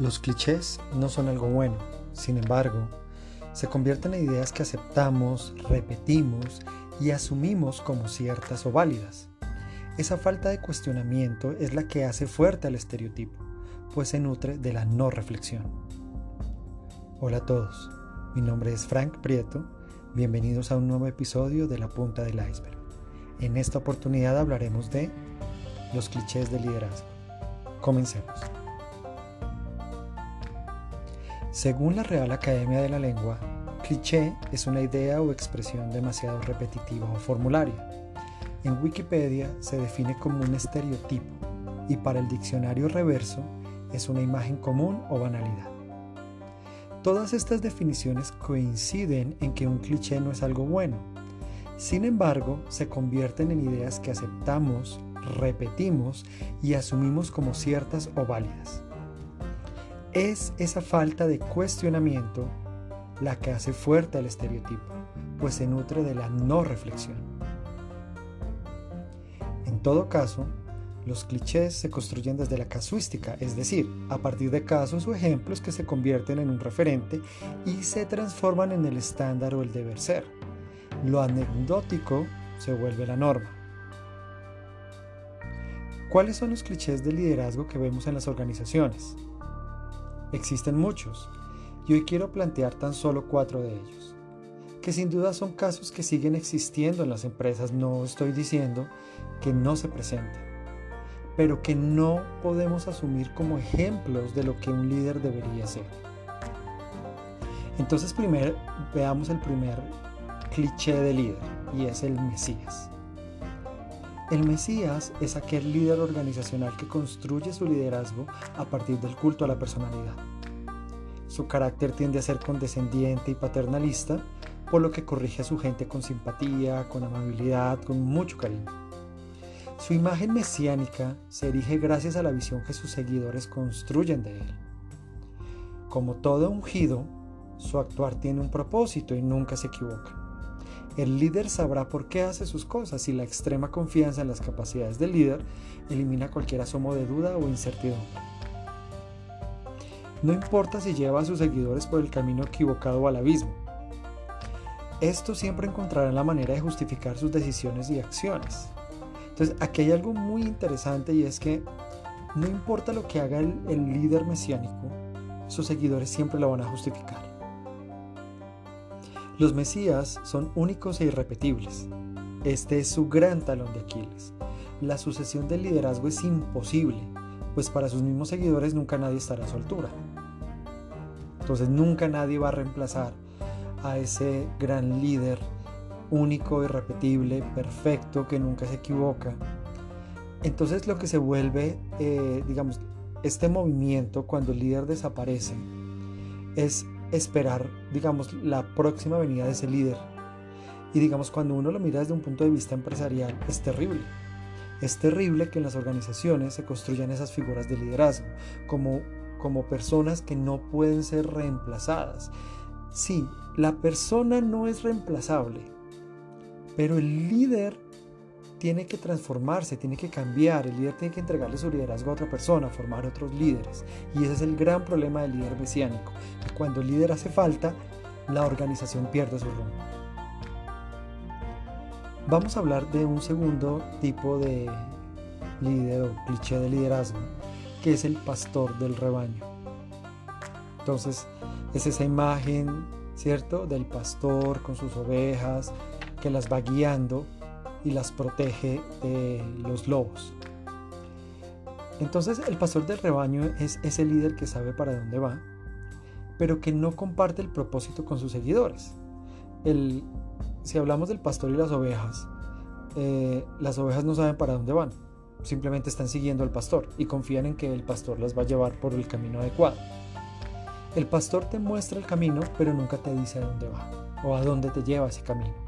Los clichés no son algo bueno, sin embargo, se convierten en ideas que aceptamos, repetimos y asumimos como ciertas o válidas. Esa falta de cuestionamiento es la que hace fuerte al estereotipo, pues se nutre de la no reflexión. Hola a todos, mi nombre es Frank Prieto, bienvenidos a un nuevo episodio de La Punta del Iceberg. En esta oportunidad hablaremos de los clichés de liderazgo. Comencemos. Según la Real Academia de la Lengua, cliché es una idea o expresión demasiado repetitiva o formularia. En Wikipedia se define como un estereotipo y para el diccionario reverso es una imagen común o banalidad. Todas estas definiciones coinciden en que un cliché no es algo bueno. Sin embargo, se convierten en ideas que aceptamos, repetimos y asumimos como ciertas o válidas. Es esa falta de cuestionamiento la que hace fuerte al estereotipo, pues se nutre de la no reflexión. En todo caso, los clichés se construyen desde la casuística, es decir, a partir de casos o ejemplos que se convierten en un referente y se transforman en el estándar o el deber ser. Lo anecdótico se vuelve la norma. ¿Cuáles son los clichés de liderazgo que vemos en las organizaciones? Existen muchos, y hoy quiero plantear tan solo cuatro de ellos, que sin duda son casos que siguen existiendo en las empresas, no estoy diciendo que no se presenten, pero que no podemos asumir como ejemplos de lo que un líder debería ser. Entonces veamos el primer cliché de líder, y es el Mesías. El Mesías es aquel líder organizacional que construye su liderazgo a partir del culto a la personalidad. Su carácter tiende a ser condescendiente y paternalista, por lo que corrige a su gente con simpatía, con amabilidad, con mucho cariño. Su imagen mesiánica se erige gracias a la visión que sus seguidores construyen de él. Como todo ungido, su actuar tiene un propósito y nunca se equivoca. El líder sabrá por qué hace sus cosas y la extrema confianza en las capacidades del líder elimina cualquier asomo de duda o incertidumbre. No importa si lleva a sus seguidores por el camino equivocado o al abismo. Estos siempre encontrarán la manera de justificar sus decisiones y acciones. Entonces, aquí hay algo muy interesante y es que no importa lo que haga el, el líder mesiánico, sus seguidores siempre lo van a justificar. Los Mesías son únicos e irrepetibles. Este es su gran talón de Aquiles. La sucesión del liderazgo es imposible, pues para sus mismos seguidores nunca nadie estará a su altura. Entonces nunca nadie va a reemplazar a ese gran líder único, irrepetible, perfecto, que nunca se equivoca. Entonces lo que se vuelve, eh, digamos, este movimiento cuando el líder desaparece es esperar, digamos, la próxima venida de ese líder. Y digamos, cuando uno lo mira desde un punto de vista empresarial, es terrible. Es terrible que en las organizaciones se construyan esas figuras de liderazgo como, como personas que no pueden ser reemplazadas. Sí, la persona no es reemplazable, pero el líder tiene que transformarse, tiene que cambiar, el líder tiene que entregarle su liderazgo a otra persona, formar otros líderes. Y ese es el gran problema del líder mesiánico, que cuando el líder hace falta, la organización pierde su rumbo. Vamos a hablar de un segundo tipo de líder o cliché de liderazgo, que es el pastor del rebaño. Entonces, es esa imagen, ¿cierto?, del pastor con sus ovejas, que las va guiando y las protege de los lobos. Entonces el pastor del rebaño es ese líder que sabe para dónde va, pero que no comparte el propósito con sus seguidores. El, si hablamos del pastor y las ovejas, eh, las ovejas no saben para dónde van, simplemente están siguiendo al pastor y confían en que el pastor las va a llevar por el camino adecuado. El pastor te muestra el camino, pero nunca te dice a dónde va o a dónde te lleva ese camino.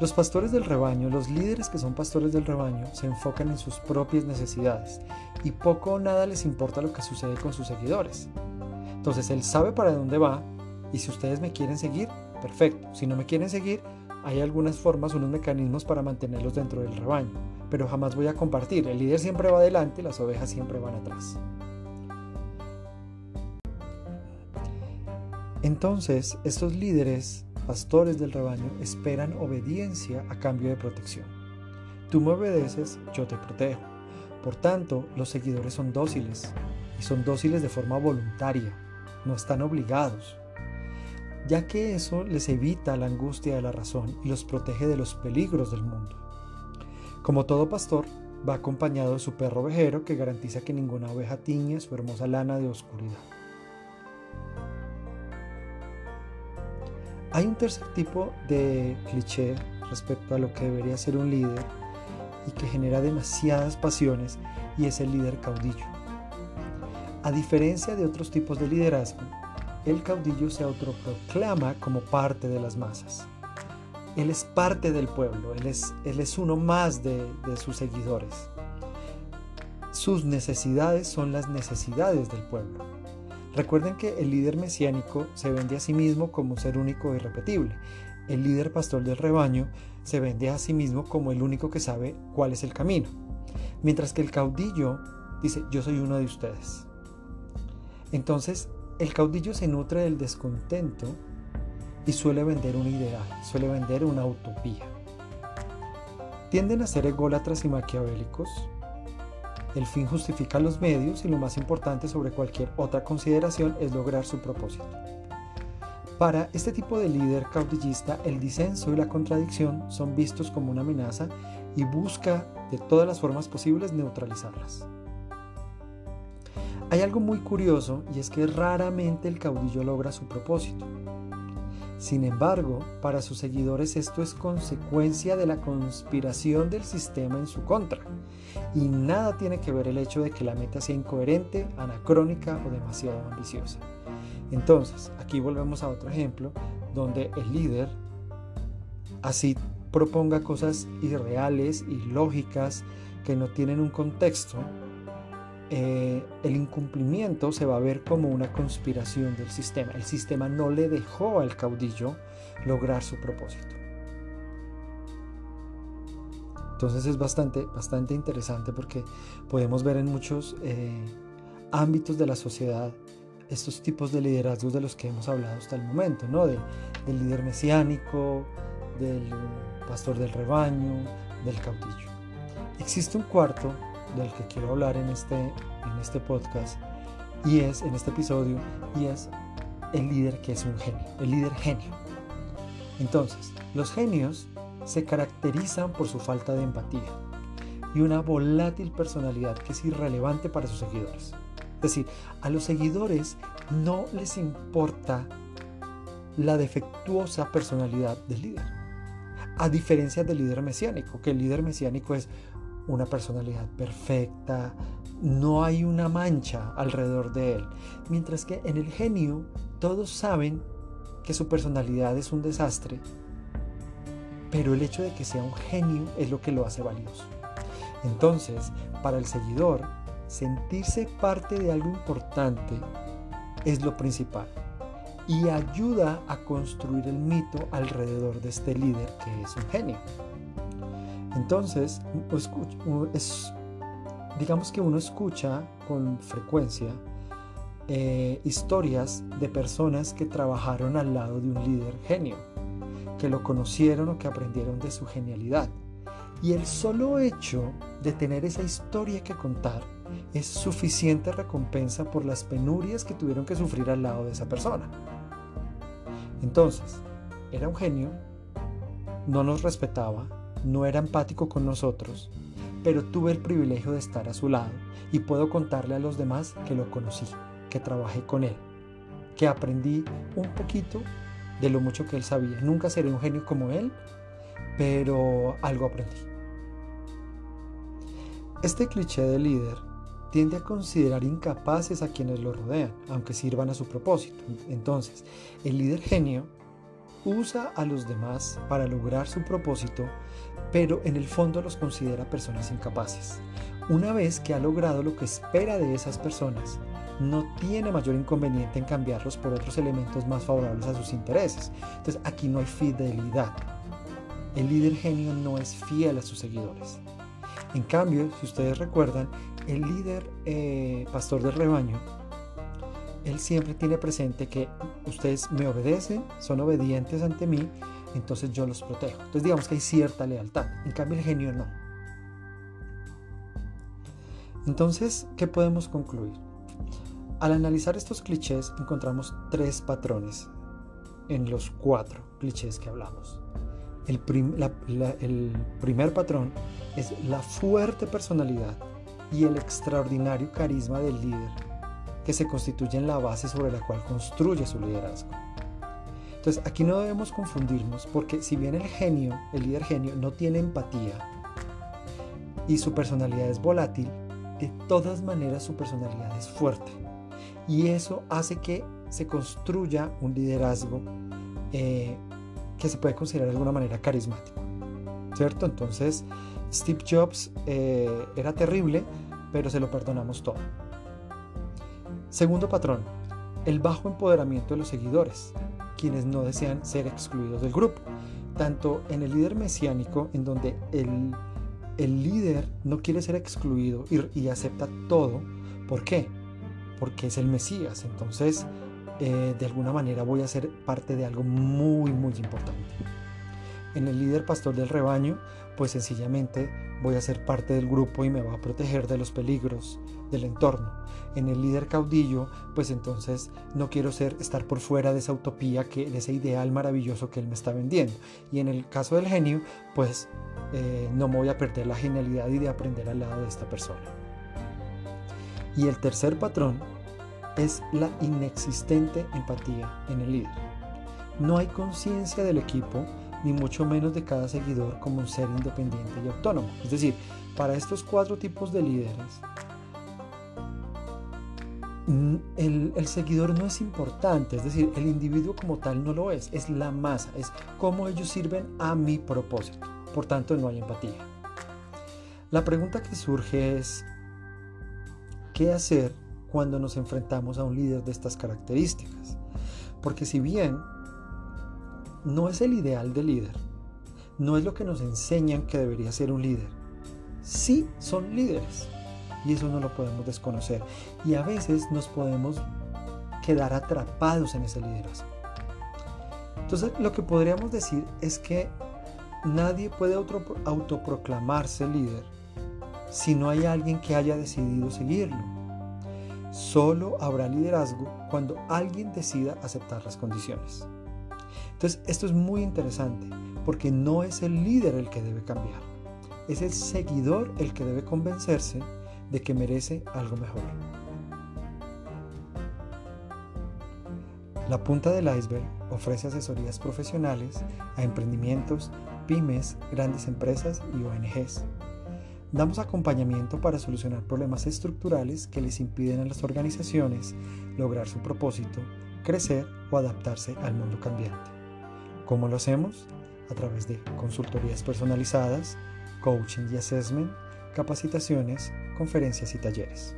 Los pastores del rebaño, los líderes que son pastores del rebaño, se enfocan en sus propias necesidades y poco o nada les importa lo que sucede con sus seguidores. Entonces él sabe para dónde va y si ustedes me quieren seguir, perfecto. Si no me quieren seguir, hay algunas formas, unos mecanismos para mantenerlos dentro del rebaño, pero jamás voy a compartir. El líder siempre va adelante, las ovejas siempre van atrás. Entonces, estos líderes, pastores del rebaño, esperan obediencia a cambio de protección. Tú me obedeces, yo te protejo. Por tanto, los seguidores son dóciles, y son dóciles de forma voluntaria, no están obligados, ya que eso les evita la angustia de la razón y los protege de los peligros del mundo. Como todo pastor, va acompañado de su perro ovejero que garantiza que ninguna oveja tiñe su hermosa lana de oscuridad. Hay un tercer tipo de cliché respecto a lo que debería ser un líder y que genera demasiadas pasiones y es el líder caudillo. A diferencia de otros tipos de liderazgo, el caudillo se autoproclama como parte de las masas. Él es parte del pueblo, él es, él es uno más de, de sus seguidores. Sus necesidades son las necesidades del pueblo. Recuerden que el líder mesiánico se vende a sí mismo como un ser único e irrepetible. El líder pastor del rebaño se vende a sí mismo como el único que sabe cuál es el camino. Mientras que el caudillo dice, yo soy uno de ustedes. Entonces, el caudillo se nutre del descontento y suele vender un ideal, suele vender una utopía. Tienden a ser ególatras y maquiavélicos. El fin justifica los medios y lo más importante sobre cualquier otra consideración es lograr su propósito. Para este tipo de líder caudillista, el disenso y la contradicción son vistos como una amenaza y busca de todas las formas posibles neutralizarlas. Hay algo muy curioso y es que raramente el caudillo logra su propósito. Sin embargo, para sus seguidores esto es consecuencia de la conspiración del sistema en su contra, y nada tiene que ver el hecho de que la meta sea incoherente, anacrónica o demasiado ambiciosa. Entonces, aquí volvemos a otro ejemplo donde el líder así proponga cosas irreales, ilógicas, que no tienen un contexto, eh, el incumplimiento se va a ver como una conspiración del sistema. El sistema no le dejó al caudillo lograr su propósito. Entonces es bastante, bastante interesante porque podemos ver en muchos eh, ámbitos de la sociedad estos tipos de liderazgos de los que hemos hablado hasta el momento, ¿no? del líder mesiánico, del pastor del rebaño, del caudillo. Existe un cuarto del que quiero hablar en este, en este podcast y es en este episodio y es el líder que es un genio, el líder genio. Entonces, los genios se caracterizan por su falta de empatía y una volátil personalidad que es irrelevante para sus seguidores. Es decir, a los seguidores no les importa la defectuosa personalidad del líder. A diferencia del líder mesiánico, que el líder mesiánico es una personalidad perfecta, no hay una mancha alrededor de él. Mientras que en el genio todos saben que su personalidad es un desastre, pero el hecho de que sea un genio es lo que lo hace valioso. Entonces, para el seguidor, sentirse parte de algo importante es lo principal y ayuda a construir el mito alrededor de este líder que es un genio. Entonces, digamos que uno escucha con frecuencia eh, historias de personas que trabajaron al lado de un líder genio, que lo conocieron o que aprendieron de su genialidad. Y el solo hecho de tener esa historia que contar es suficiente recompensa por las penurias que tuvieron que sufrir al lado de esa persona. Entonces, era un genio, no nos respetaba, no era empático con nosotros, pero tuve el privilegio de estar a su lado y puedo contarle a los demás que lo conocí, que trabajé con él, que aprendí un poquito de lo mucho que él sabía. Nunca seré un genio como él, pero algo aprendí. Este cliché de líder tiende a considerar incapaces a quienes lo rodean, aunque sirvan a su propósito. Entonces, el líder genio usa a los demás para lograr su propósito, pero en el fondo los considera personas incapaces. Una vez que ha logrado lo que espera de esas personas, no tiene mayor inconveniente en cambiarlos por otros elementos más favorables a sus intereses. Entonces aquí no hay fidelidad. El líder genio no es fiel a sus seguidores. En cambio, si ustedes recuerdan, el líder eh, pastor del rebaño él siempre tiene presente que ustedes me obedecen, son obedientes ante mí, entonces yo los protejo. Entonces digamos que hay cierta lealtad. En cambio el genio no. Entonces, ¿qué podemos concluir? Al analizar estos clichés encontramos tres patrones en los cuatro clichés que hablamos. El, el primer patrón es la fuerte personalidad y el extraordinario carisma del líder que se constituye en la base sobre la cual construye su liderazgo. Entonces aquí no debemos confundirnos porque si bien el genio, el líder genio, no tiene empatía y su personalidad es volátil, de todas maneras su personalidad es fuerte. Y eso hace que se construya un liderazgo eh, que se puede considerar de alguna manera carismático. ¿Cierto? Entonces, Steve Jobs eh, era terrible, pero se lo perdonamos todo. Segundo patrón, el bajo empoderamiento de los seguidores, quienes no desean ser excluidos del grupo. Tanto en el líder mesiánico, en donde el, líder no quiere ser excluido y, y, acepta todo. ¿Por qué? Porque es el Mesías. Entonces, eh, de alguna manera voy a ser parte de algo muy, muy importante. En el líder pastor del rebaño, pues sencillamente voy a ser parte del grupo y me va a proteger de los peligros del entorno. En el líder caudillo, pues entonces no quiero ser estar por fuera de esa utopía, que, de ese ideal maravilloso que él me está vendiendo. Y en el caso del genio, pues eh, no me voy a perder la genialidad y de aprender al lado de esta persona. Y el tercer patrón es la inexistente empatía en el líder. No hay conciencia del equipo ni mucho menos de cada seguidor como un ser independiente y autónomo. Es decir, para estos cuatro tipos de líderes, mm, el, el, seguidor no es importante, es decir, el individuo como tal no lo es, es la masa, es cómo ellos sirven a mi propósito. Por tanto, no hay empatía. La pregunta que surge es, ¿qué hacer cuando nos enfrentamos a un líder de estas características? Porque si bien no es el ideal de líder, no es lo que nos enseñan que debería ser un líder. Sí son líderes y eso no lo podemos desconocer y a veces nos podemos quedar atrapados en ese liderazgo. Entonces lo que podríamos decir es que nadie puede autoproclamarse líder si no hay alguien que haya decidido seguirlo. Solo habrá liderazgo cuando alguien decida aceptar las condiciones. Entonces, esto es muy interesante porque no es el líder el que debe cambiar, es el seguidor el que debe convencerse de que merece algo mejor. La punta del iceberg ofrece asesorías profesionales a emprendimientos, pymes, grandes empresas y ONGs. Damos acompañamiento para solucionar problemas estructurales que les impiden a las organizaciones lograr su propósito, crecer o adaptarse al mundo cambiante. ¿Cómo lo hacemos? A través de consultorías personalizadas, coaching y assessment, capacitaciones, conferencias y talleres.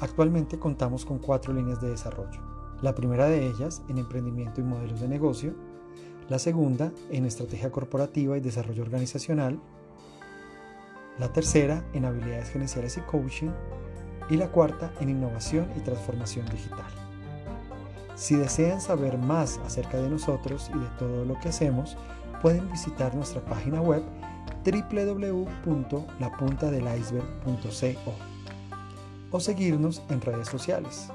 Actualmente contamos con cuatro líneas de desarrollo. La primera de ellas en emprendimiento y modelos de negocio, la segunda en estrategia corporativa y desarrollo organizacional, la tercera en habilidades gerenciales y coaching y la cuarta en innovación y transformación digital. Si desean saber más acerca de nosotros y de todo lo que hacemos, pueden visitar nuestra página web www.lapuntadeliceberg.co o seguirnos en redes sociales.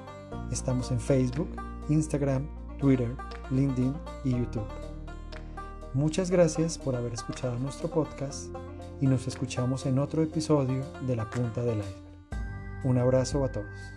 Estamos en Facebook, Instagram, Twitter, LinkedIn y YouTube. Muchas gracias por haber escuchado nuestro podcast y nos escuchamos en otro episodio de La Punta del Iceberg. Un abrazo a todos.